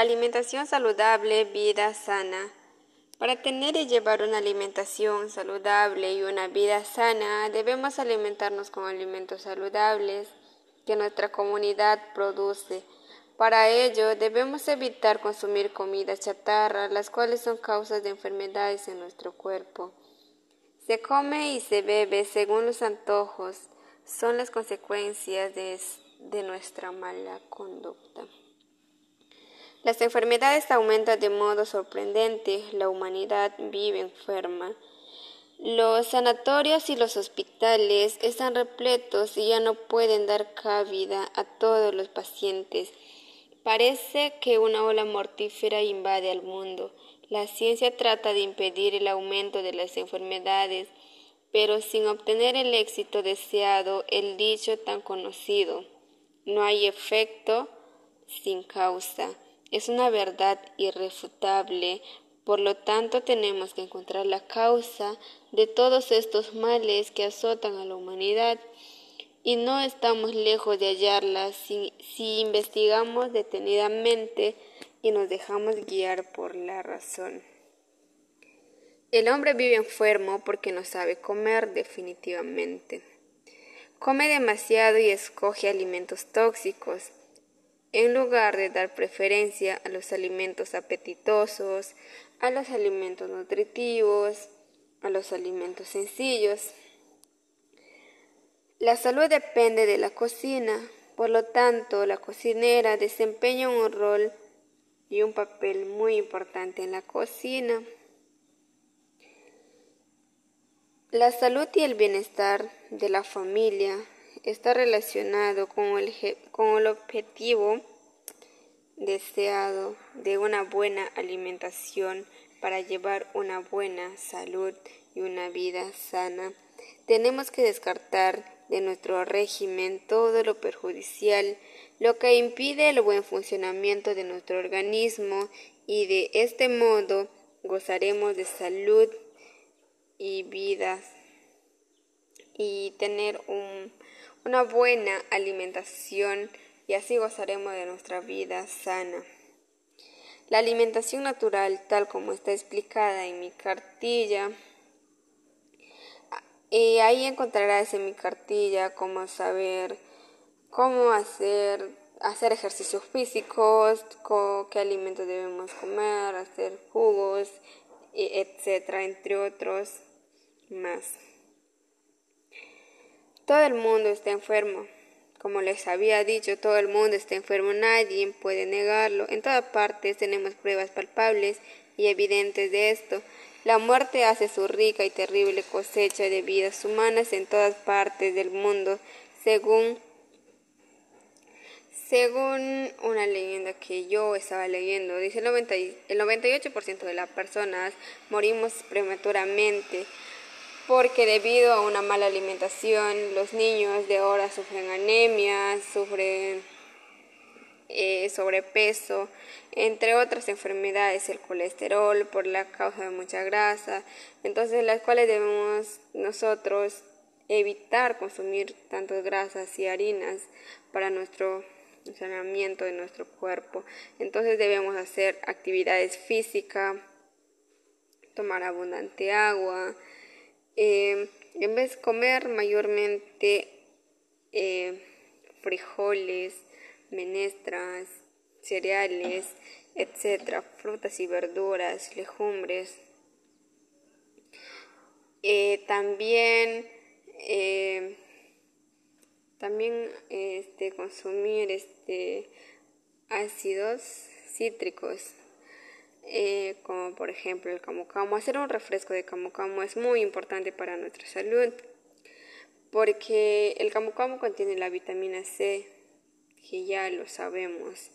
Alimentación saludable, vida sana. Para tener y llevar una alimentación saludable y una vida sana, debemos alimentarnos con alimentos saludables que nuestra comunidad produce. Para ello, debemos evitar consumir comidas chatarra, las cuales son causas de enfermedades en nuestro cuerpo. Se come y se bebe según los antojos, son las consecuencias de, de nuestra mala conducta. Las enfermedades aumentan de modo sorprendente, la humanidad vive enferma. Los sanatorios y los hospitales están repletos y ya no pueden dar cabida a todos los pacientes. Parece que una ola mortífera invade al mundo. La ciencia trata de impedir el aumento de las enfermedades, pero sin obtener el éxito deseado, el dicho tan conocido, no hay efecto sin causa. Es una verdad irrefutable, por lo tanto tenemos que encontrar la causa de todos estos males que azotan a la humanidad y no estamos lejos de hallarla si, si investigamos detenidamente y nos dejamos guiar por la razón. El hombre vive enfermo porque no sabe comer definitivamente. Come demasiado y escoge alimentos tóxicos en lugar de dar preferencia a los alimentos apetitosos, a los alimentos nutritivos, a los alimentos sencillos. La salud depende de la cocina, por lo tanto la cocinera desempeña un rol y un papel muy importante en la cocina. La salud y el bienestar de la familia está relacionado con el, con el objetivo deseado de una buena alimentación para llevar una buena salud y una vida sana. Tenemos que descartar de nuestro régimen todo lo perjudicial, lo que impide el buen funcionamiento de nuestro organismo y de este modo gozaremos de salud y vida y tener un una buena alimentación y así gozaremos de nuestra vida sana. La alimentación natural, tal como está explicada en mi cartilla, y ahí encontrarás en mi cartilla cómo saber cómo hacer, hacer ejercicios físicos, qué alimentos debemos comer, hacer jugos, etcétera, entre otros más. Todo el mundo está enfermo. Como les había dicho, todo el mundo está enfermo, nadie puede negarlo. En todas partes tenemos pruebas palpables y evidentes de esto. La muerte hace su rica y terrible cosecha de vidas humanas en todas partes del mundo, según según una leyenda que yo estaba leyendo, dice el, el 98% de las personas morimos prematuramente porque debido a una mala alimentación los niños de ahora sufren anemia, sufren eh, sobrepeso, entre otras enfermedades, el colesterol por la causa de mucha grasa, entonces las cuales debemos nosotros evitar consumir tantas grasas y harinas para nuestro funcionamiento de nuestro cuerpo. Entonces debemos hacer actividades físicas, tomar abundante agua, eh, en vez de comer mayormente eh, frijoles, menestras, cereales, etcétera, frutas y verduras, legumbres. Eh, también también este consumir este ácidos cítricos eh, como por ejemplo el camu camu. Hacer un refresco de camu camu es muy importante para nuestra salud porque el camu camu contiene la vitamina C, que ya lo sabemos.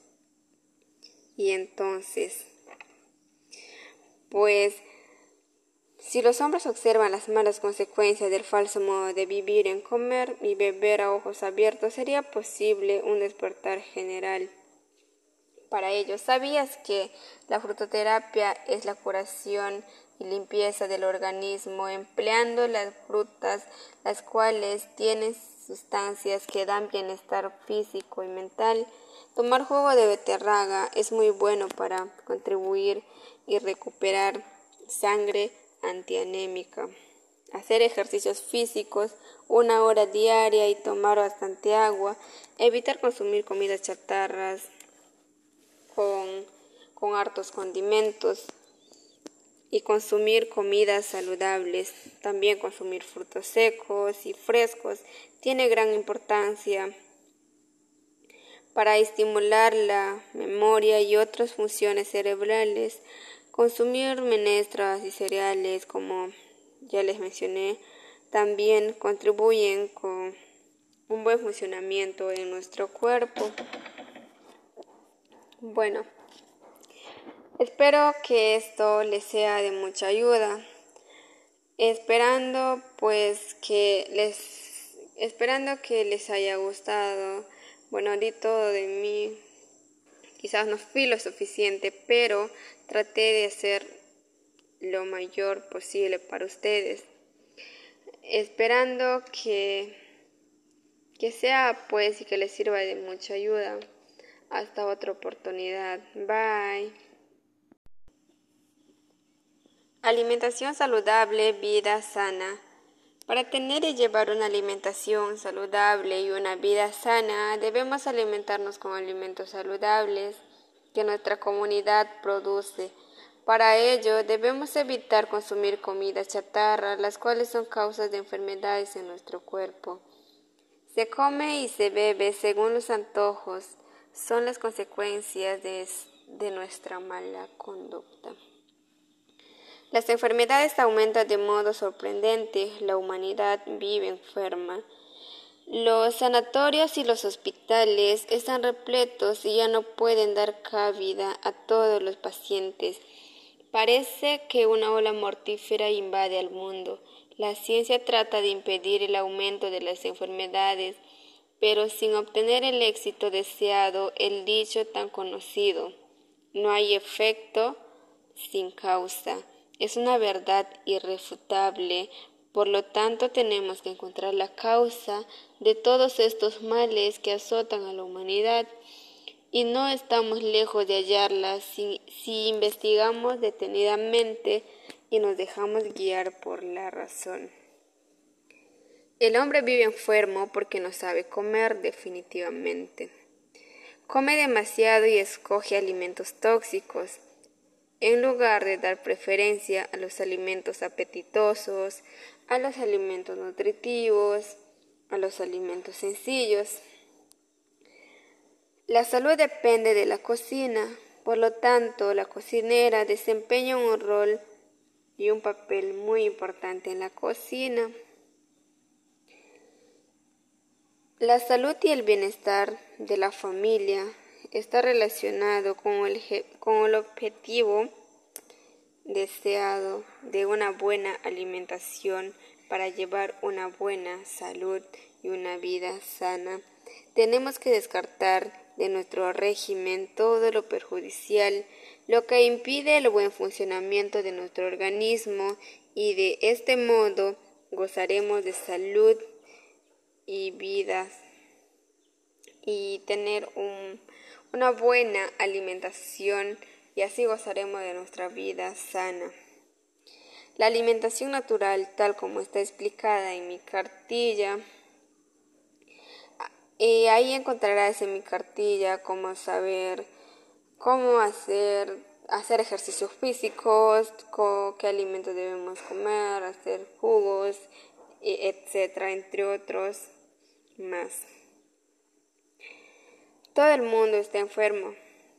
Y entonces, pues, si los hombres observan las malas consecuencias del falso modo de vivir en comer y beber a ojos abiertos, sería posible un despertar general para ellos. ¿Sabías que la frutoterapia es la curación y limpieza del organismo empleando las frutas, las cuales tienen sustancias que dan bienestar físico y mental. Tomar jugo de beterraga es muy bueno para contribuir y recuperar sangre antianémica. Hacer ejercicios físicos una hora diaria y tomar bastante agua. Evitar consumir comidas chatarras con, hartos condimentos y consumir comidas saludables. También consumir frutos secos y frescos tiene gran importancia para estimular la memoria y otras funciones cerebrales. Consumir menestras y cereales, como ya les mencioné, también contribuyen con un buen funcionamiento en nuestro cuerpo. Bueno, espero que esto les sea de mucha ayuda. Esperando pues que les esperando que les haya gustado. Bueno, di todo de mí. Quizás no fui lo suficiente, pero traté de hacer lo mayor posible para ustedes esperando que, que sea pues y que les sirva de mucha ayuda. Hasta otra oportunidad. Bye. Alimentación saludable, vida sana. Para tener y llevar una alimentación saludable y una vida sana, debemos alimentarnos con alimentos saludables que nuestra comunidad produce para ello, debemos evitar consumir comidas chatarra, las cuales son causas de enfermedades en nuestro cuerpo. Se come y se bebe según los antojos, son las consecuencias de, de nuestra mala conducta. Las enfermedades aumentan de modo sorprendente, la humanidad vive enferma. Los sanatorios y los hospitales están repletos y ya no pueden dar cabida a todos los pacientes Parece que una ola mortífera invade al mundo. La ciencia trata de impedir el aumento de las enfermedades, pero sin obtener el éxito deseado, el dicho tan conocido, no hay efecto sin causa. Es una verdad irrefutable, por lo tanto tenemos que encontrar la causa de todos estos males que azotan a la humanidad y no estamos lejos de hallarla si, investigamos detenidamente y nos dejamos guiar por la razón. El hombre vive enfermo porque no sabe comer definitivamente. Come demasiado y escoge alimentos tóxicos, en lugar de dar preferencia a los alimentos apetitosos, a los alimentos nutritivos, a los alimentos sencillos. La salud depende de la cocina, por lo tanto, la cocinera desempeña un rol y un papel muy importante en la cocina. La salud y el bienestar de la familia está relacionado con el, con el objetivo deseado de una buena alimentación para llevar una buena salud y una vida sana. Tenemos que descartar de nuestro régimen todo lo perjudicial, lo que impide el buen funcionamiento de nuestro organismo y de este modo gozaremos de salud y vida y tener una buena alimentación y así gozaremos de nuestra vida sana. La alimentación natural, tal como está explicada en mi cartilla, y ahí encontrarás en mi cartilla cómo saber cómo hacer, hacer ejercicios físicos, qué alimentos debemos comer, hacer jugos, etcétera, entre otros más. Todo el mundo está enfermo.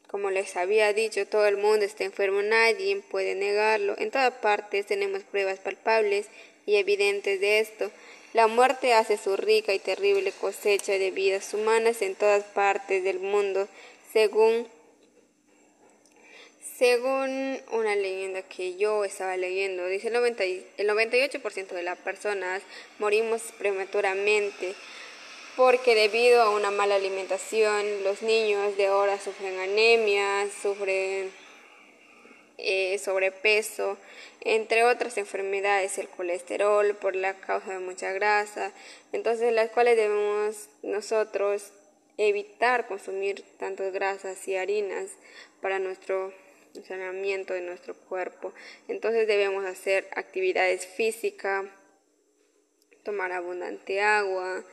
Como les había dicho, todo el mundo está enfermo, nadie puede negarlo. En todas partes tenemos pruebas palpables y evidentes de esto. La muerte hace su rica y terrible cosecha de vidas humanas en todas partes del mundo, según según una leyenda que yo estaba leyendo, dice el, el 98% de las personas morimos prematuramente porque debido a una mala alimentación los niños de ahora sufren anemia, sufren eh, sobrepeso, entre otras enfermedades, el colesterol por la causa de mucha grasa, entonces las cuales debemos nosotros evitar consumir tantas grasas y harinas para nuestro funcionamiento de nuestro cuerpo. Entonces debemos hacer actividades físicas, tomar abundante agua,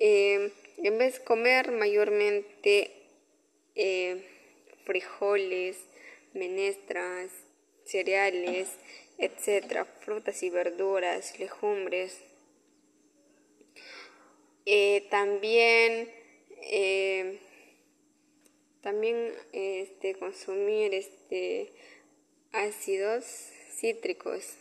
eh, en vez de comer mayormente eh, frijoles, menestras, cereales, etcétera, frutas y verduras, legumbres. Eh, también eh, también este consumir este ácidos cítricos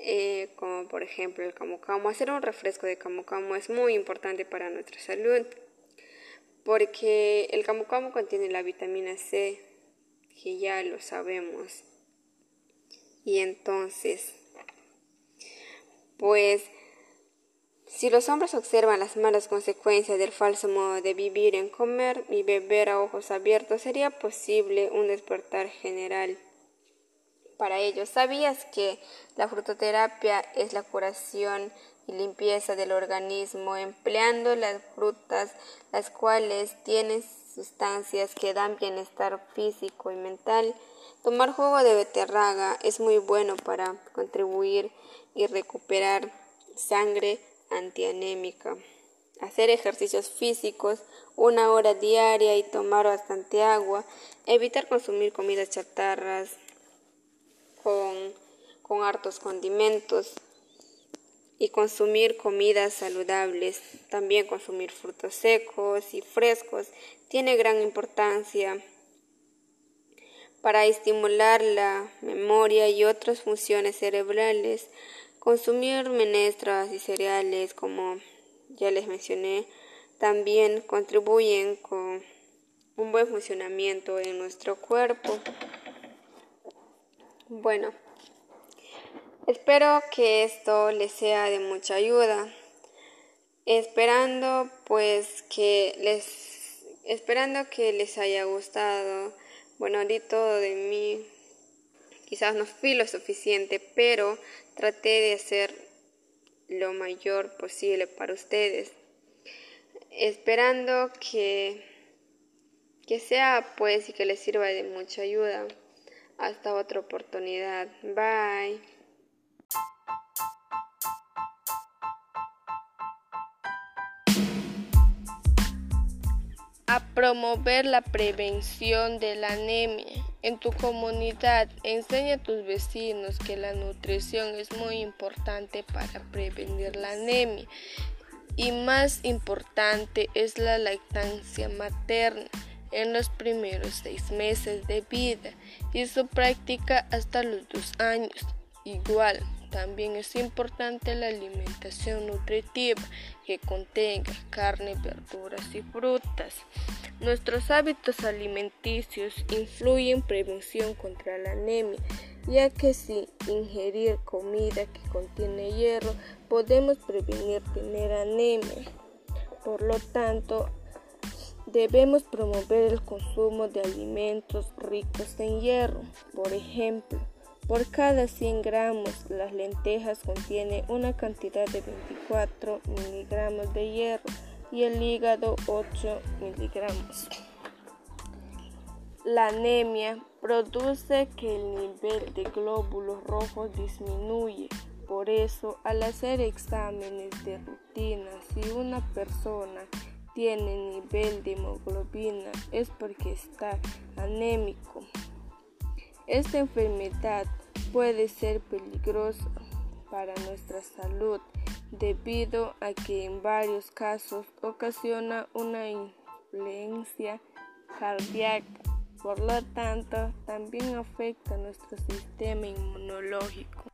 eh, como por ejemplo el camu camu hacer un refresco de camu camu es muy importante para nuestra salud porque el camu camu contiene la vitamina C que ya lo sabemos y entonces pues si los hombres observan las malas consecuencias del falso modo de vivir en comer y beber a ojos abiertos, sería posible un despertar general. Para ellos, ¿sabías que la frutoterapia es la curación y limpieza del organismo empleando las frutas, las cuales tienen sustancias que dan bienestar físico y mental? Tomar jugo de beterraga es muy bueno para contribuir y recuperar sangre antianémica. Hacer ejercicios físicos una hora diaria y tomar bastante agua. Evitar consumir comidas chatarras con, con hartos condimentos y consumir comidas saludables. También consumir frutos secos y frescos tiene gran importancia para estimular la memoria y otras funciones cerebrales. Consumir menestras y cereales, como ya les mencioné, también contribuyen con un buen funcionamiento en nuestro cuerpo. Bueno, espero que esto les sea de mucha ayuda. Esperando pues que les esperando que les haya gustado. Bueno, di todo de mí Quizás no fui lo suficiente, pero traté de hacer lo mayor posible para ustedes, esperando que, que sea pues y que les sirva de mucha ayuda. Hasta otra oportunidad. Bye. a promover la prevención de la anemia. En tu comunidad enseña a tus vecinos que la nutrición es muy importante para prevenir la anemia y más importante es la lactancia materna en los primeros seis meses de vida y su práctica hasta los dos años. Igual, también es importante la alimentación nutritiva que contenga carne, verduras y frutas. Nuestros hábitos alimenticios influyen en prevención contra la anemia, ya que si ingerir comida que contiene hierro podemos prevenir tener anemia. Por lo tanto, debemos promover el consumo de alimentos ricos en hierro, por ejemplo, por cada 100 gramos, las lentejas contienen una cantidad de 24 miligramos de hierro y el hígado 8 miligramos. La anemia produce que el nivel de glóbulos rojos disminuye. Por eso, al hacer exámenes de rutina, si una persona tiene nivel de hemoglobina es porque está anémico. Esta enfermedad puede ser peligrosa para nuestra salud debido a que en varios casos ocasiona una influencia cardíaca. Por lo tanto, también afecta nuestro sistema inmunológico.